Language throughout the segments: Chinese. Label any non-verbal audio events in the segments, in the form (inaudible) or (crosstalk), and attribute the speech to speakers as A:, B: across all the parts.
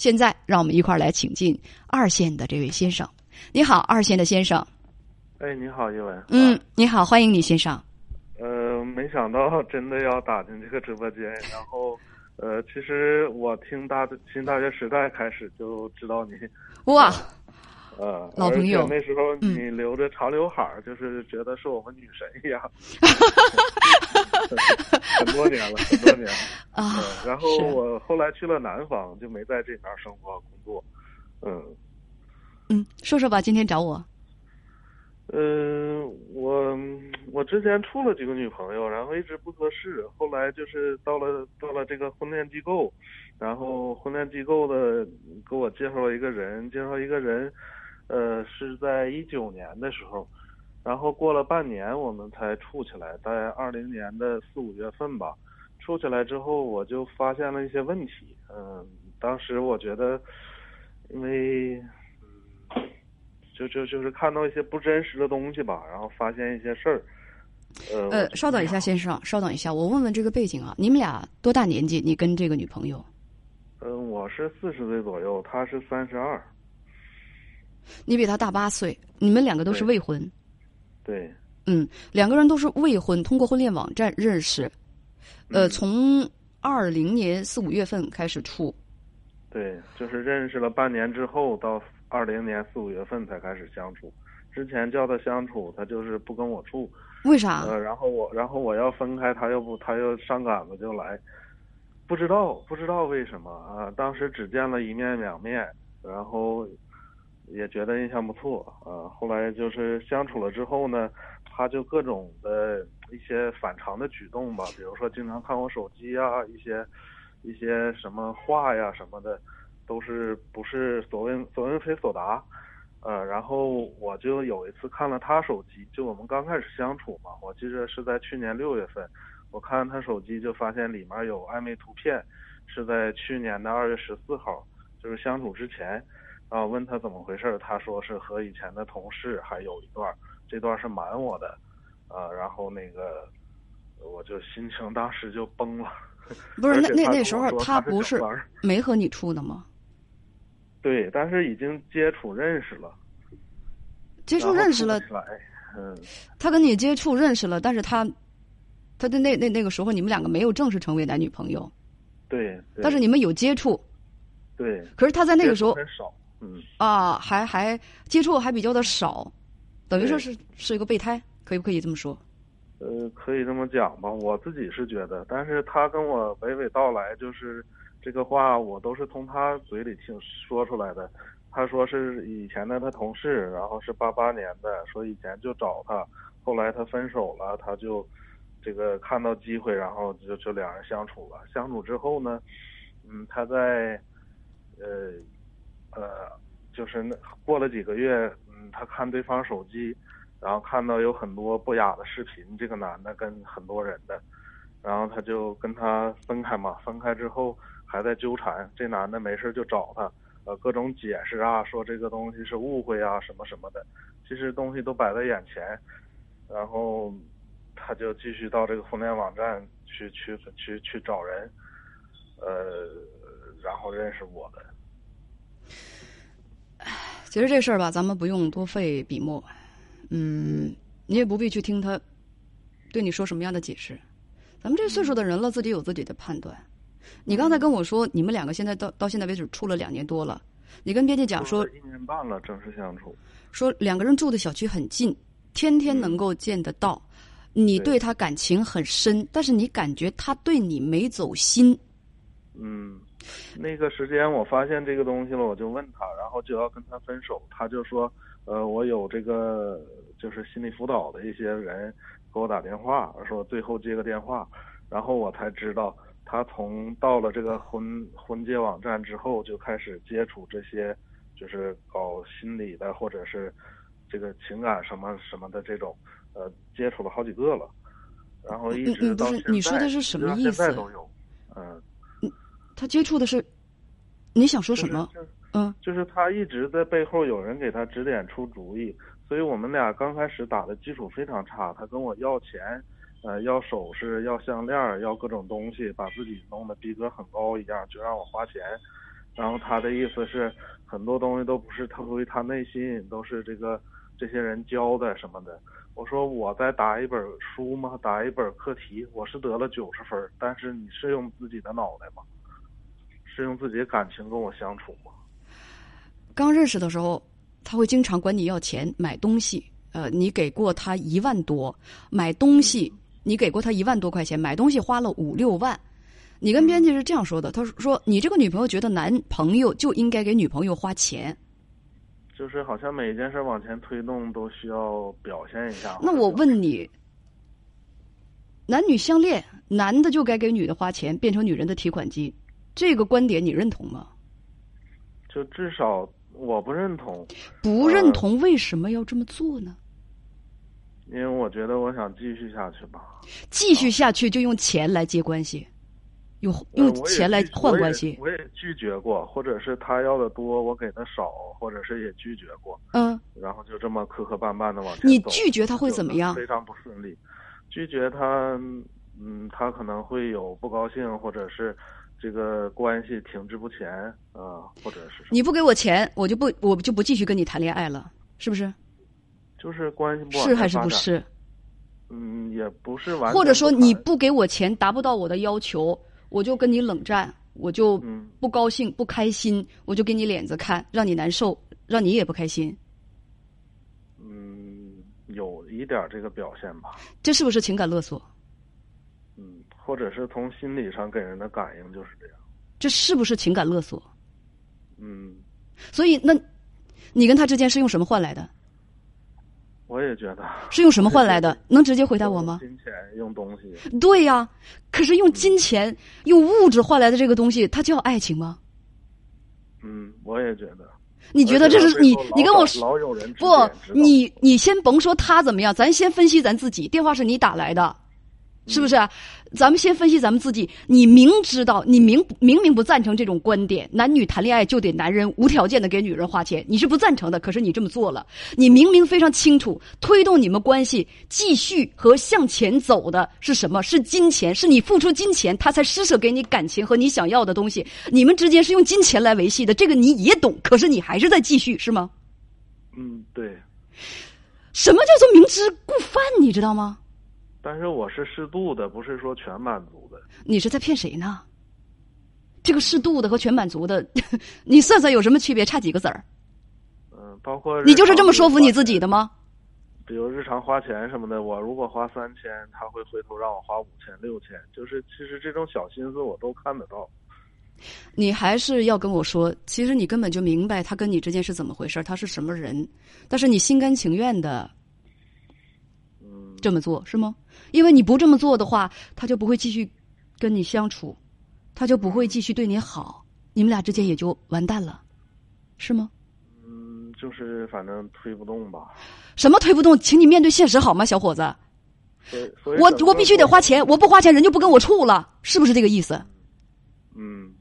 A: 现在让我们一块儿来请进二线的这位先生。你好，二线的先生。
B: 哎，你好，叶文。
A: 嗯，你好，欢迎你，先生。
B: 呃，没想到真的要打进这个直播间，然后，呃，其实我听大新大学时代开始就知道你。
A: 哇。
B: 呃，
A: 老朋友。
B: 那时候你留着长刘海儿，就是觉得是我们女神一样。(laughs) 很多年了，很多年了 (laughs) 啊。然后我后来去了南方，就没在这边生活工作。嗯。
A: 嗯，说说吧，今天找我。
B: 嗯，我我之前处了几个女朋友，然后一直不合适，后来就是到了到了这个婚恋机构，然后婚恋机构的给我介绍了一个人，介绍一个人，呃，是在一九年的时候，然后过了半年我们才处起来，在二零年的四五月份吧，处起来之后我就发现了一些问题，嗯，当时我觉得，因为。就就就是看到一些不真实的东西吧，然后发现一些事儿。呃
A: 呃，稍等一下，先生，稍等一下，我问问这个背景啊，你们俩多大年纪？你跟这个女朋友？
B: 嗯，我是四十岁左右，她是三十二。
A: 你比他大八岁，你们两个都是未婚。
B: 对。
A: 嗯，两个人都是未婚，通过婚恋网站认识。呃，从二零年四五月份开始处。
B: 对，就是认识了半年之后到。二零年四五月份才开始相处，之前叫他相处，他就是不跟我处。
A: 为啥？
B: 呃，然后我，然后我要分开，他又不，他又上杆子就来，不知道，不知道为什么啊？当时只见了一面两面，然后也觉得印象不错啊。后来就是相处了之后呢，他就各种的一些反常的举动吧，比如说经常看我手机啊，一些一些什么话呀什么的。都是不是所问所问非所答，呃，然后我就有一次看了他手机，就我们刚开始相处嘛，我记得是在去年六月份，我看他手机就发现里面有暧昧图片，是在去年的二月十四号，就是相处之前，啊，问他怎么回事，他说是和以前的同事还有一段，这段是瞒我的，啊，然后那个我就心情当时就崩了。(laughs)
A: 不是那那那时候
B: 他
A: 不是没和你处的吗？(laughs)
B: 对，但是已经接触认识了，
A: 接触认识了，
B: 嗯，
A: 他跟你接触认识了，但是他，他的那那那个时候你们两个没有正式成为男女朋友，
B: 对，
A: 但是你们有接触，
B: 对，
A: 可是他在那个时候
B: 很少，嗯，
A: 啊，还还接触还比较的少，等于说是是一个备胎，可以不可以这么说？
B: 呃，可以这么讲吧，我自己是觉得，但是他跟我娓娓道来就是。这个话我都是从他嘴里听说出来的。他说是以前的他同事，然后是八八年的，说以前就找他，后来他分手了，他就这个看到机会，然后就就两人相处了。相处之后呢，嗯，他在呃呃，就是那过了几个月，嗯，他看对方手机，然后看到有很多不雅的视频，这个男的跟很多人的，然后他就跟他分开嘛，分开之后。还在纠缠，这男的没事就找他，呃，各种解释啊，说这个东西是误会啊，什么什么的，其实东西都摆在眼前，然后他就继续到这个婚恋网站去去去去找人，呃，然后认识我的。
A: 其实这事儿吧，咱们不用多费笔墨，嗯，你也不必去听他对你说什么样的解释，咱们这岁数的人了，自己有自己的判断。你刚才跟我说，你们两个现在到到现在为止处了两年多了，你跟编辑讲说
B: 一年半了正式相处，
A: 说两个人住的小区很近，天天能够见得到，你对。他感情很深，但是你感觉他对你没走心。
B: 嗯，那个时间我发现这个东西了，我就问他，然后就要跟他分手，他就说，呃，我有这个就是心理辅导的一些人给我打电话，说最后接个电话，然后我才知道。他从到了这个婚婚介网站之后，就开始接触这些，就是搞心理的或者是这个情感什么什么的这种，呃，接触了好几个了，然后一直到现
A: 在，你说的是什么意思？
B: 现在都有，嗯，
A: 他接触的是，你想说什么？嗯，
B: 就是他一直在背后有人给他指点出主意，所以我们俩刚开始打的基础非常差，他跟我要钱。呃，要首饰，要项链，要各种东西，把自己弄得逼格很高一样，就让我花钱。然后他的意思是很多东西都不是他出于他内心，都是这个这些人教的什么的。我说我在答一本书吗？答一本课题，我是得了九十分，但是你是用自己的脑袋吗？是用自己的感情跟我相处吗？
A: 刚认识的时候，他会经常管你要钱买东西。呃，你给过他一万多买东西，你给过他一万多块钱买东西花了五六万。你跟编辑是这样说的，他说你这个女朋友觉得男朋友就应该给女朋友花钱。
B: 就是好像每一件事往前推动都需要表现一下。
A: 那我问你，男女相恋，男的就该给女的花钱，变成女人的提款机，这个观点你认同吗？
B: 就至少。我不认同，
A: 不认同为什么要这么做呢？
B: 因为我觉得我想继续下去吧。
A: 继续下去就用钱来接关系，用用钱来换关系。
B: 我也拒绝过，或者是他要的多，我给的少，或者是也拒绝过。
A: 嗯。
B: 然后就这么磕磕绊绊的往前
A: 走。你拒绝他会怎么样？
B: 非常不顺利。拒绝他，嗯，他可能会有不高兴，或者是。这个关系停滞不前啊，或者是
A: 你不给我钱，我就不我就不继续跟你谈恋爱了，是不是？
B: 就是关系不
A: 是还是不是？
B: 嗯，也不是完。
A: 或者说你不给我钱，达不到我的要求，我就跟你冷战，我就不高兴不开心，我就给你脸子看，让你难受，让你也不开心。
B: 嗯，有一点这个表现吧。
A: 这是不是情感勒索？
B: 或者是从心理上给人的感应就是这样，
A: 这是不是情感勒索？
B: 嗯，
A: 所以那，你跟他之间是用什么换来的？
B: 我也觉得
A: 是用什么换来的？(laughs) 能直接回答我吗？
B: 金钱，用东西。
A: 对呀，可是用金钱、用物质换来的这个东西，它叫爱情吗？
B: 嗯，我也觉得。
A: 你觉得这是你？你跟我说不？你你先甭说他怎么样，咱先分析咱自己。电话是你打来的。是不是？咱们先分析咱们自己。你明知道，你明明明不赞成这种观点，男女谈恋爱就得男人无条件的给女人花钱，你是不赞成的。可是你这么做了，你明明非常清楚，推动你们关系继续和向前走的是什么？是金钱，是你付出金钱，他才施舍给你感情和你想要的东西。你们之间是用金钱来维系的，这个你也懂。可是你还是在继续，是吗？
B: 嗯，对。
A: 什么叫做明知故犯？你知道吗？
B: 但是我是适度的，不是说全满足的。
A: 你是在骗谁呢？这个适度的和全满足的，你算算有什么区别？差几个子儿？
B: 嗯，包括
A: 你就是这么说服你自己的吗？
B: 比如日常花钱什么的，我如果花三千，他会回头让我花五千、六千，就是其实这种小心思我都看得到。
A: 你还是要跟我说，其实你根本就明白他跟你之间是怎么回事，他是什么人，但是你心甘情愿的。这么做是吗？因为你不这么做的话，他就不会继续跟你相处，他就不会继续对你好，你们俩之间也就完蛋了，是吗？
B: 嗯，就是反正推不动吧。
A: 什么推不动？请你面对现实好吗，小伙子？
B: 我
A: 我必须得花钱，我不花钱人就不跟我处了，是不是这个意思？
B: 嗯。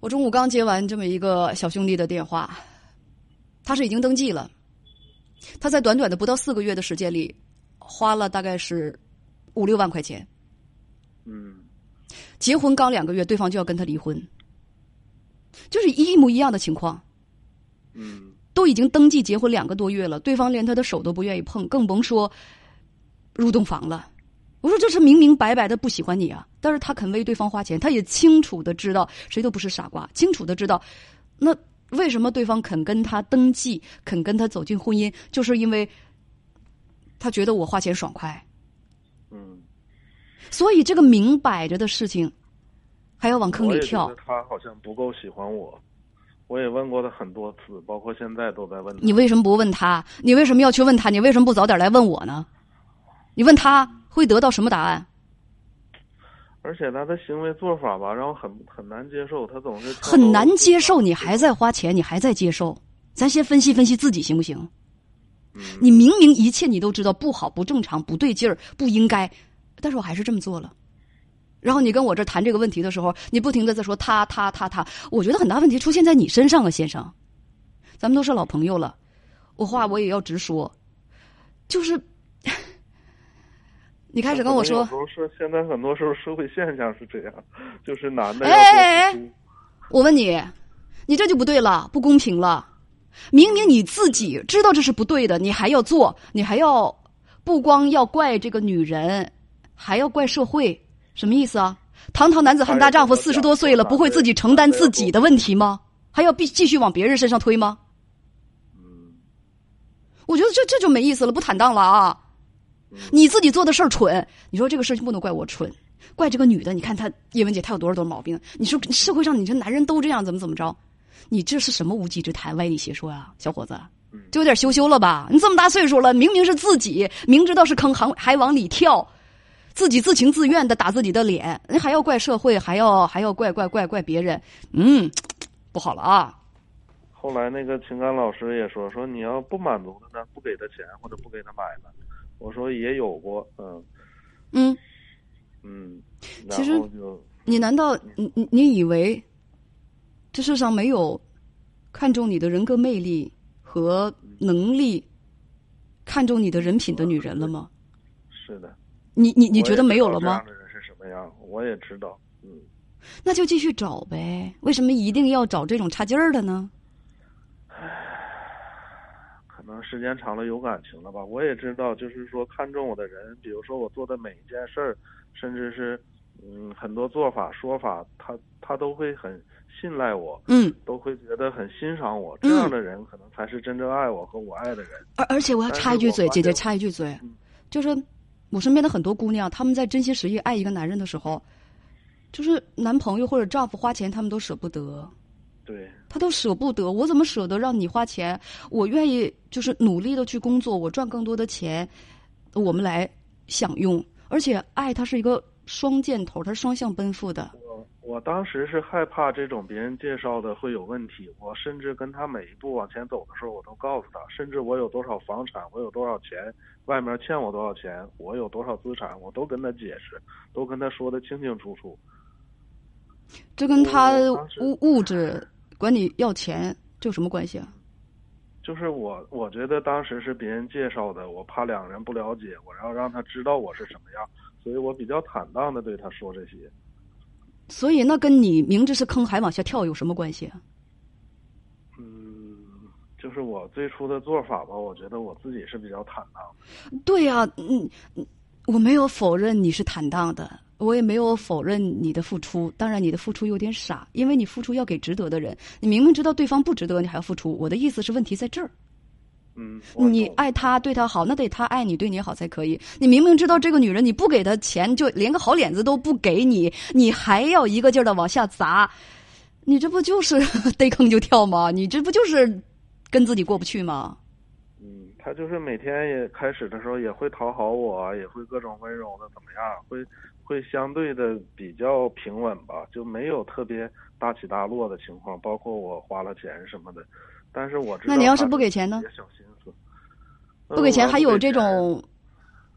A: 我中午刚接完这么一个小兄弟的电话，他是已经登记了，他在短短的不到四个月的时间里。花了大概是五六万块钱，
B: 嗯，
A: 结婚刚两个月，对方就要跟他离婚，就是一模一样的情况，
B: 嗯，
A: 都已经登记结婚两个多月了，对方连他的手都不愿意碰，更甭说入洞房了。我说这是明明白白的不喜欢你啊，但是他肯为对方花钱，他也清楚的知道谁都不是傻瓜，清楚的知道，那为什么对方肯跟他登记，肯跟他走进婚姻，就是因为。他觉得我花钱爽快，
B: 嗯，
A: 所以这个明摆着的事情，还要往坑里跳。
B: 他好像不够喜欢我，我也问过他很多次，包括现在都在问。
A: 你为什么不问他？你为什么要去问他？你为什么不早点来问我呢？你问他会得到什么答案？
B: 而且他的行为做法吧，让我很很难接受。他总是
A: 很难接受，你还在花钱，你还在接受。咱先分析分析自己行不行？你明明一切你都知道不好、不正常、不对劲儿、不应该，但是我还是这么做了。然后你跟我这谈这个问题的时候，你不停的在说他、他、他、他。我觉得很大问题出现在你身上啊，先生。咱们都是老朋友了，我话我也要直说，就是 (laughs) 你开始跟我说，
B: 是现在很多时候社会现象是这样，就是男的。
A: 哎哎哎！我问你，你这就不对了，不公平了。明明你自己知道这是不对的，你还要做，你还要不光要怪这个女人，还要怪社会，什么意思啊？堂堂男子汉大丈夫，四十多岁了，不会自己承担自己的问题吗？还要必继续往别人身上推吗？
B: 嗯，
A: 我觉得这这就没意思了，不坦荡了啊！你自己做的事儿蠢，你说这个事情不能怪我蠢，怪这个女的。你看她叶文姐，她有多少多少毛病？你说社会上你这男人都这样，怎么怎么着？你这是什么无稽之谈、歪理邪说啊，小伙子，就有点羞羞了吧？你这么大岁数了，明明是自己明知道是坑，还还往里跳，自己自情自愿的打自己的脸，你还要怪社会，还要还要怪怪怪怪别人，嗯，不好了啊！
B: 后来那个情感老师也说，说你要不满足他呢，不给他钱或者不给他买了。我说也有过，嗯，
A: 嗯
B: 嗯，
A: 其实你难道你你你以为这世上没有看重你的人格魅力和能力、看重你的人品的女人了吗？
B: 是的。
A: 你你你觉得没有了吗
B: 这样？的人是什么样？我也知道，嗯，
A: 那就继续找呗。为什么一定要找这种差劲儿的呢？
B: 可能时间长了有感情了吧。我也知道，就是说看重我的人，比如说我做的每一件事儿，甚至是嗯很多做法说法，他他都会很信赖我，
A: 嗯，
B: 都会觉得很欣赏我。这样的人可能才是真正爱我和我爱的人。
A: 而而且我要插一句嘴，姐姐插一句嘴
B: 嗯，
A: 就是我身边的很多姑娘，她们在真心实意爱一个男人的时候，就是男朋友或者丈夫花钱，她们都舍不得。
B: 对，
A: 他都舍不得，我怎么舍得让你花钱？我愿意就是努力的去工作，我赚更多的钱，我们来享用。而且爱它是一个双箭头，它是双向奔赴的。
B: 我我当时是害怕这种别人介绍的会有问题，我甚至跟他每一步往前走的时候，我都告诉他，甚至我有多少房产，我有多少钱，外面欠我多少钱，我有多少资产，我都跟他解释，都跟他说的清清楚楚。
A: 这跟他物物质管你要钱这有什么关系啊？
B: 就是我，我觉得当时是别人介绍的，我怕两人不了解，我要让他知道我是什么样，所以我比较坦荡的对他说这些。
A: 所以那跟你明知是坑还往下跳有什么关系啊？
B: 嗯，就是我最初的做法吧，我觉得我自己是比较坦荡。
A: 对呀、嗯，嗯我没有否认你是坦荡的，我也没有否认你的付出。当然，你的付出有点傻，因为你付出要给值得的人。你明明知道对方不值得，你还要付出。我的意思是，问题在这儿。
B: 嗯，
A: 你爱他，对他好，那得他爱你，对你好才可以。你明明知道这个女人，你不给她钱，就连个好脸子都不给你，你还要一个劲儿的往下砸，你这不就是 (laughs) 逮坑就跳吗？你这不就是跟自己过不去吗？
B: 嗯，他就是每天也开始的时候也会讨好我，也会各种温柔的怎么样，会会相对的比较平稳吧，就没有特别大起大落的情况，包括我花了钱什么的。但是我知道
A: 那你要是不给钱呢
B: 小心思，
A: 不给钱
B: 嗯
A: 还有这，种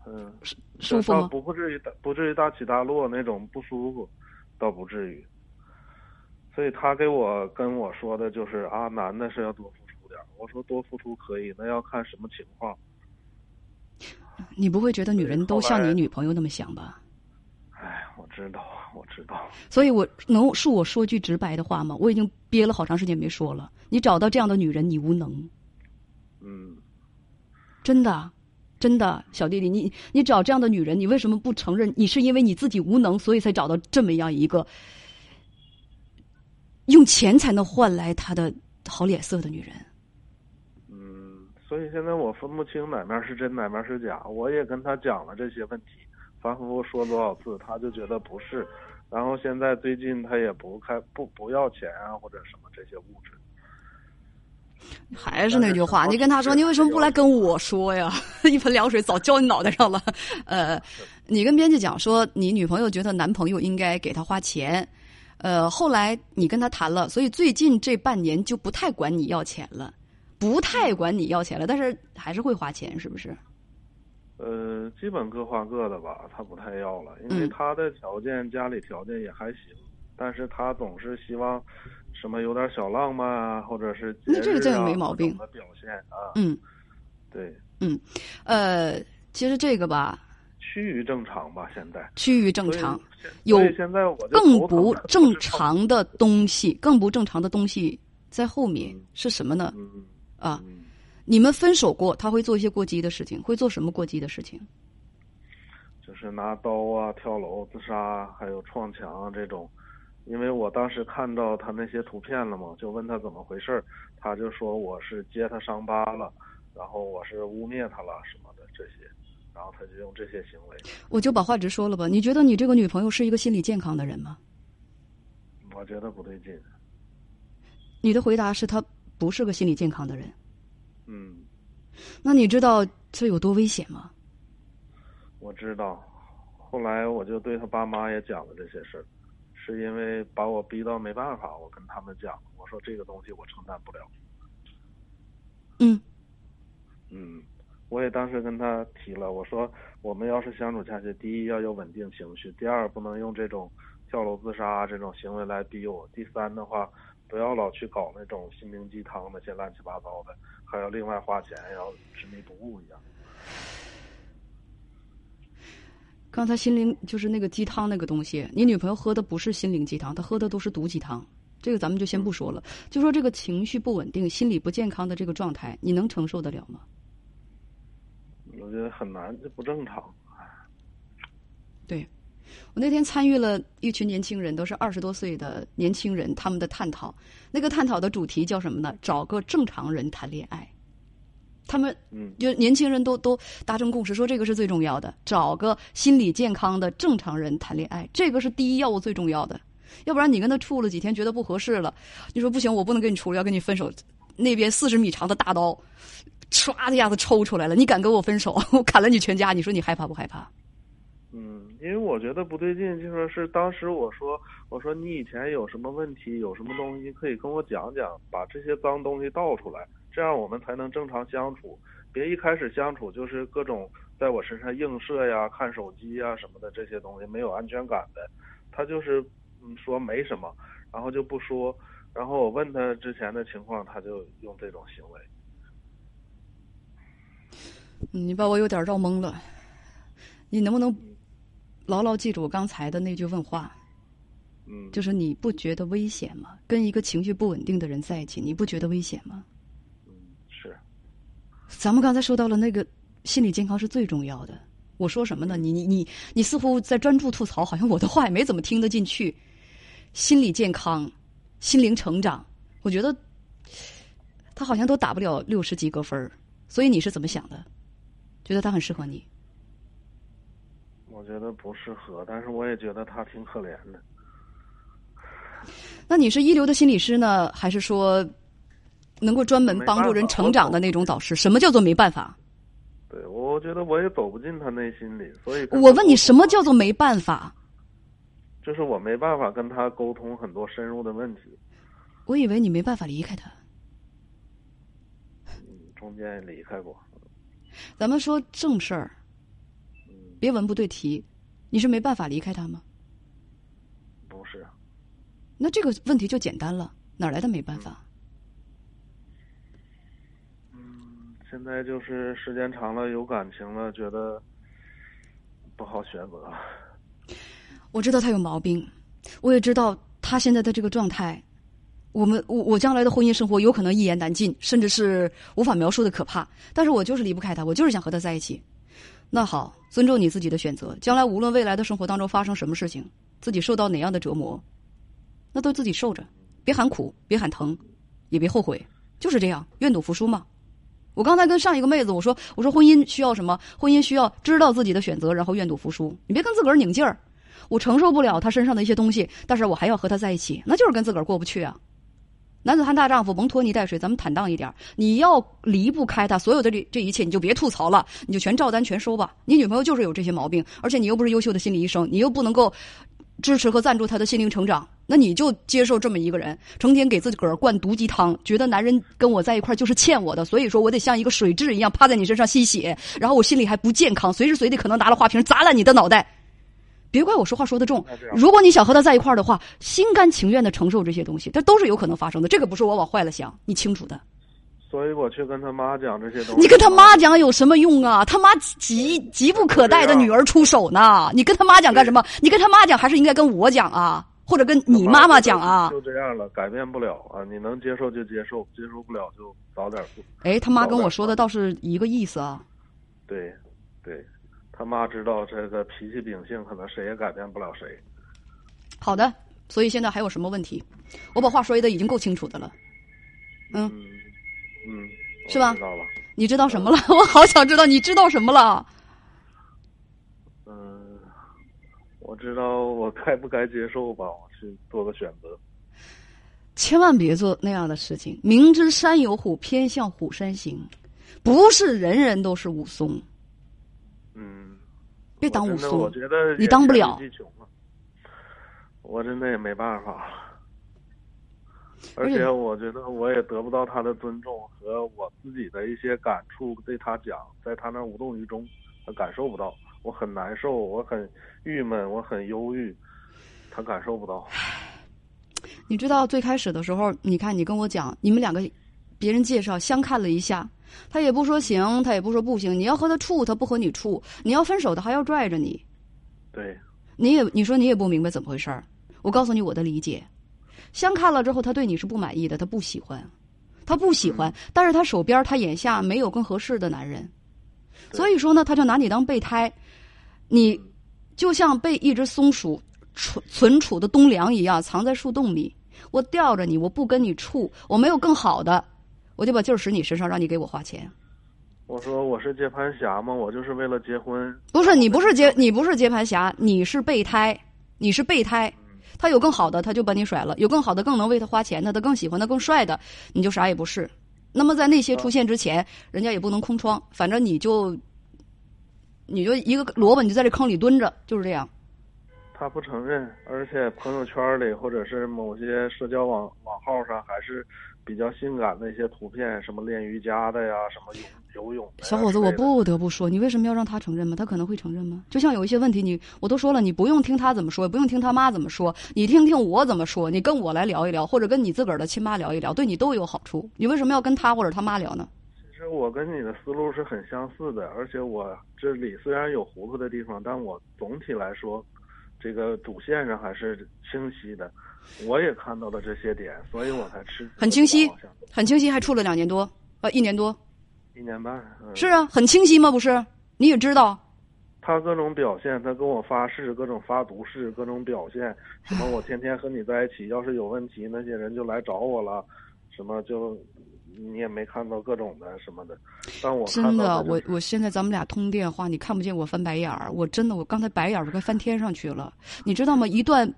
B: 嗯
A: 舒服吗？
B: 不不至于大不至于大起大落那种不舒服，倒不至于。所以他给我跟我说的就是啊，男的是要多付出点儿。我说多付出可以，那要看什么情况。
A: 你不会觉得女人都像你女朋友那么想吧？
B: 哎，我知道，我知道。
A: 所以我能恕我说句直白的话吗？我已经憋了好长时间没说了。你找到这样的女人，你无能，
B: 嗯，
A: 真的，真的，小弟弟，你你找这样的女人，你为什么不承认？你是因为你自己无能，所以才找到这么样一个用钱才能换来她的好脸色的女人。
B: 嗯，所以现在我分不清哪面是真，哪面是假。我也跟他讲了这些问题，反反复复说多少次，他就觉得不是。然后现在最近他也不开不不要钱啊，或者什么这些物质。
A: 还是那句话，你跟他说，你为什么不来跟我说呀？(laughs) 一盆凉水早浇你脑袋上了。呃，你跟编辑讲说，你女朋友觉得男朋友应该给她花钱，呃，后来你跟他谈了，所以最近这半年就不太管你要钱了，不太管你要钱了，但是还是会花钱，是不是？
B: 呃，基本各花各的吧，他不太要了，因为
A: 嗯。
B: 他的条件、家里条件也还行，但是他总是希望什么有点小浪漫啊，或者是
A: 那这个真的
B: 啊
A: 没毛病
B: 表现啊，
A: 嗯，
B: 对，嗯
A: 呃，其实这个吧，
B: 趋于正常吧，现在
A: 趋于正常，有
B: 现在我
A: 更不正常的东西，更不正常的东西在后面
B: 嗯
A: 是什么呢？
B: 嗯
A: 啊，
B: 嗯
A: 你们分手过，他会做一些过激的事情，会做什么过激的事情？
B: 就是拿刀啊、跳楼自杀，还有撞墙啊这种。因为我当时看到他那些图片了嘛，就问他怎么回事儿，他就说我是揭他伤疤了，然后我是污蔑他了什么的这些，然后他就用这些行为。
A: 我就把话直说了吧，你觉得你这个女朋友是一个心理健康的人吗？
B: 我觉得不对劲。
A: 你的回答是他不是个心理健康的人。
B: 嗯，
A: 那你知道这有多危险吗？
B: 我知道。后来我就对他爸妈也讲了这些事儿，是因为把我逼到没办法，我跟他们讲，我说这个东西我承担不了。
A: 嗯，
B: 嗯，我也当时跟他提了，我说我们要是相处下去，第一要有稳定情绪，第二不能用这种跳楼自杀这种行为来逼我，第三的话不要老去搞那种心灵鸡汤那些乱七八糟的，还要另外花钱，要执迷不悟一样。
A: 刚才心灵就是那个鸡汤那个东西，你女朋友喝的不是心灵鸡汤，她喝的都是毒鸡汤。这个咱们就先不说了，就说这个情绪不稳定、心理不健康的这个状态，你能承受得了吗？
B: 我觉得很难，这不正常。
A: 对，我那天参与了一群年轻人，都是二十多岁的年轻人，他们的探讨。那个探讨的主题叫什么呢？找个正常人谈恋爱。他们
B: 嗯
A: 就年轻人都都达成共识，说这个是最重要的，找个心理健康的正常人谈恋爱，这个是第一要务最重要的。要不然你跟他处了几天，觉得不合适了，你说不行，我不能跟你处了，要跟你分手。那边四十米长的大刀，唰的一下子抽出来了，你敢跟我分手？(laughs) 我砍了你全家，你说你害怕不害怕？
B: 嗯，因为我觉得不对劲，就说是当时我说，我说你以前有什么问题，有什么东西可以跟我讲讲，把这些脏东西倒出来，这样我们才能正常相处。别一开始相处就是各种在我身上映射呀、看手机呀什么的这些东西，没有安全感的。他就是嗯说没什么，然后就不说，然后我问他之前的情况，他就用这种行为。
A: 你把我有点绕懵了，你能不能牢牢记住我刚才的那句问话？
B: 嗯，
A: 就是你不觉得危险吗？跟一个情绪不稳定的人在一起，你不觉得危险吗？
B: 嗯是，
A: 咱们刚才说到了那个心理健康是最重要的。我说什么呢？你你你你似乎在专注吐槽，好像我的话也没怎么听得进去。心理健康、心灵成长，我觉得他好像都打不了六十及格分儿所以你是怎么想的？觉得他很适合你？
B: 我觉得不适合，但是我也觉得他挺可怜的。
A: 那你是一流的心理师呢，还是说能够专门帮助人成长的那种导师？什么叫做没办法？
B: 对，我觉得我也走不进他内心里，所以
A: 我问你，什么叫做没办法？
B: 就是我没办法跟他沟通很多深入的问题，
A: 我以为你没办法离开他。
B: 嗯，中间也离开过，
A: 咱们说正事儿，
B: 嗯，
A: 别文不对题。你是没办法离开他吗？
B: 不是，
A: 那这个问题就简单了，哪来的没办法？
B: 嗯，现在就是时间长了有感情了，觉得不好选择，
A: 我知道他有毛病，我也知道他现在的这个状态，我们我我将来的婚姻生活有可能一言难尽，甚至是无法描述的可怕。但是我就是离不开他，我就是想和他在一起。那好，尊重你自己的选择。将来无论未来的生活当中发生什么事情，自己受到哪样的折磨，那都自己受着，别喊苦，别喊疼，也别后悔，就是这样，愿赌服输嘛。我刚才跟上一个妹子我说，我说婚姻需要什么？婚姻需要知道自己的选择，然后愿赌服输。你别跟自个儿拧劲儿，我承受不了他身上的一些东西，但是我还要和他在一起，那就是跟自个儿过不去啊。男子汉大丈夫，甭拖泥带水，咱们坦荡一点。你要离不开他，所有的这这一切，你就别吐槽了，你就全照单全收吧。你女朋友就是有这些毛病，而且你又不是优秀的心理医生，你又不能够支持和赞助他的心灵成长，那你就接受这么一个人，成天给自个儿灌毒鸡汤，觉得男人跟我在一块就是欠我的，所以说我得像一个水蛭一样趴在你身上吸血，然后我心里还不健康，随时随地可能拿了花瓶砸烂你的脑袋。别怪我说话说的重如果你想和他在一块儿的话，心甘情愿的承受这些东西，这都是有可能发生的。这个不是我往坏了想，你清楚的。
B: 所以我去跟他妈讲这些东西。
A: 你跟他妈讲有什么用啊？他妈急急不可待的女儿出手呢，你跟他妈讲干什么？你跟他妈讲还是应该跟我讲啊？或者跟你妈妈讲啊。
B: 就这样了，改变不了啊！你能接受就接受，接受不了就早点做。
A: 哎，他妈跟我说的倒是一个意思啊。
B: 对，对，他妈知道这个脾气秉性，可能谁也改变不了谁。
A: 好的，所以现在还有什么问题？我把话说的已经够清楚的了。
B: 嗯嗯，
A: 是吧？
B: 知道了。
A: 你知道什么了？(laughs) 我好想知道你知道什么了。
B: 嗯，我知道我该不该接受吧，我去做个选择。
A: 千万别做那样的事情。明知山有虎，偏向虎山行。不是人人都是武松。
B: 嗯。
A: 别当武松。
B: 我觉得
A: 你当不了。
B: 我真的也没办法。而且我觉得我也得不到他的尊重和我自己的一些感触，对他讲，在他那无动于衷，他感受不到，我很难受，我很郁闷，我很忧郁，他感受不到。(sighs)
A: 你知道最开始的时候，你看你跟我讲，你们两个，别人介绍相看了一下，他也不说行，他也不说不行，你要和他处，他不和你处，你要分手，他还要拽着你。
B: 对。
A: 你也你说你也不明白怎么回事儿，我告诉你我的理解。相看了之后，他对你是不满意的，他不喜欢，他不喜欢。但是他手边他眼下没有更合适的男人，所以说呢，他就拿你当备胎，你就像被一只松鼠存存储的冬粮一样，藏在树洞里。我吊着你，我不跟你处，我没有更好的，我就把劲儿使你身上，让你给我花钱。
B: 我说我是接盘侠吗？我就是为了结婚。
A: 不是你不是接你不是接盘侠，你是备胎，你是备胎。他有更好的，他就把你甩了；有更好的，更能为他花钱的，他更喜欢的、更帅的，你就啥也不是。那么在那些出现之前，人家也不能空窗，反正你就，你就一个萝卜，你就在这坑里蹲着，就是这样。
B: 他不承认，而且朋友圈里或者是某些社交网网号上还是。比较性感的一些图片，什么练瑜伽的呀，什么游游泳。
A: 小伙子，我不得不说，你为什么要让他承认吗？他可能会承认吗？就像有一些问题，你我都说了，你不用听他怎么说，也不用听他妈怎么说，你听听我怎么说，你跟我来聊一聊，或者跟你自个儿的亲妈聊一聊，对你都有好处。你为什么要跟他或者他妈聊呢？
B: 其实我跟你的思路是很相似的，而且我这里虽然有糊涂的地方，但我总体来说，这个主线上还是清晰的。我也看到了这些点，所以我才吃。
A: 很清晰，很清晰，还处了两年多，呃，一年多，
B: 一年半。
A: 是啊，很清晰吗？不是，你也知道。
B: 他各种表现，他跟我发誓，各种发毒誓，各种表现，什么我天天和你在一起，要是有问题，那些人就来找我了，什么就你也没看到各种的什么的。但我
A: 真的，我我现在咱们俩通电话，你看不见我翻白眼儿，我真的，我刚才白眼儿都快翻天上去了，你知道吗？一段。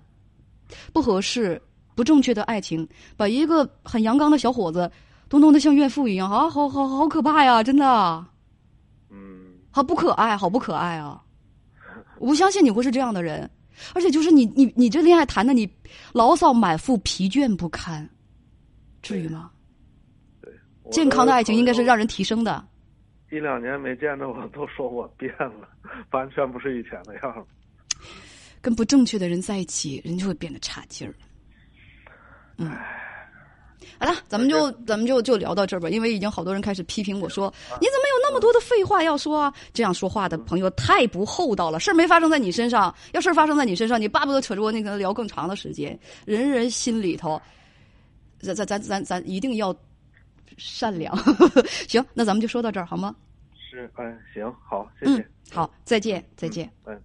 A: 不合适、不正确的爱情，把一个很阳刚的小伙子都弄得像怨妇一样，啊，好好好可怕呀！真的，
B: 嗯，
A: 好不可爱，好不可爱啊！我不相信你会是这样的人，而且就是你，你，你这恋爱谈的你牢骚满腹、疲倦不堪，至于吗？
B: 对，
A: 健康的爱情应该是让人提升的。
B: 一两年没见着我，都说我变了，(laughs) 完全不是以前的样。
A: 跟不正确的人在一起，人就会变得差劲儿。嗯，好了，咱们就咱们就就聊到这儿吧，因为已经好多人开始批评我说，你怎么有那么多的废话要说？啊？这样说话的朋友太不厚道了。事儿没发生在你身上，要事儿发生在你身上，你巴不得扯着我那个聊更长的时间。人人心里头，咱咱咱咱咱一定要善良。(laughs) 行，那咱们就说到这儿好吗？
B: 是，嗯，行，好，谢谢。
A: 好，再见，再见。
B: 嗯。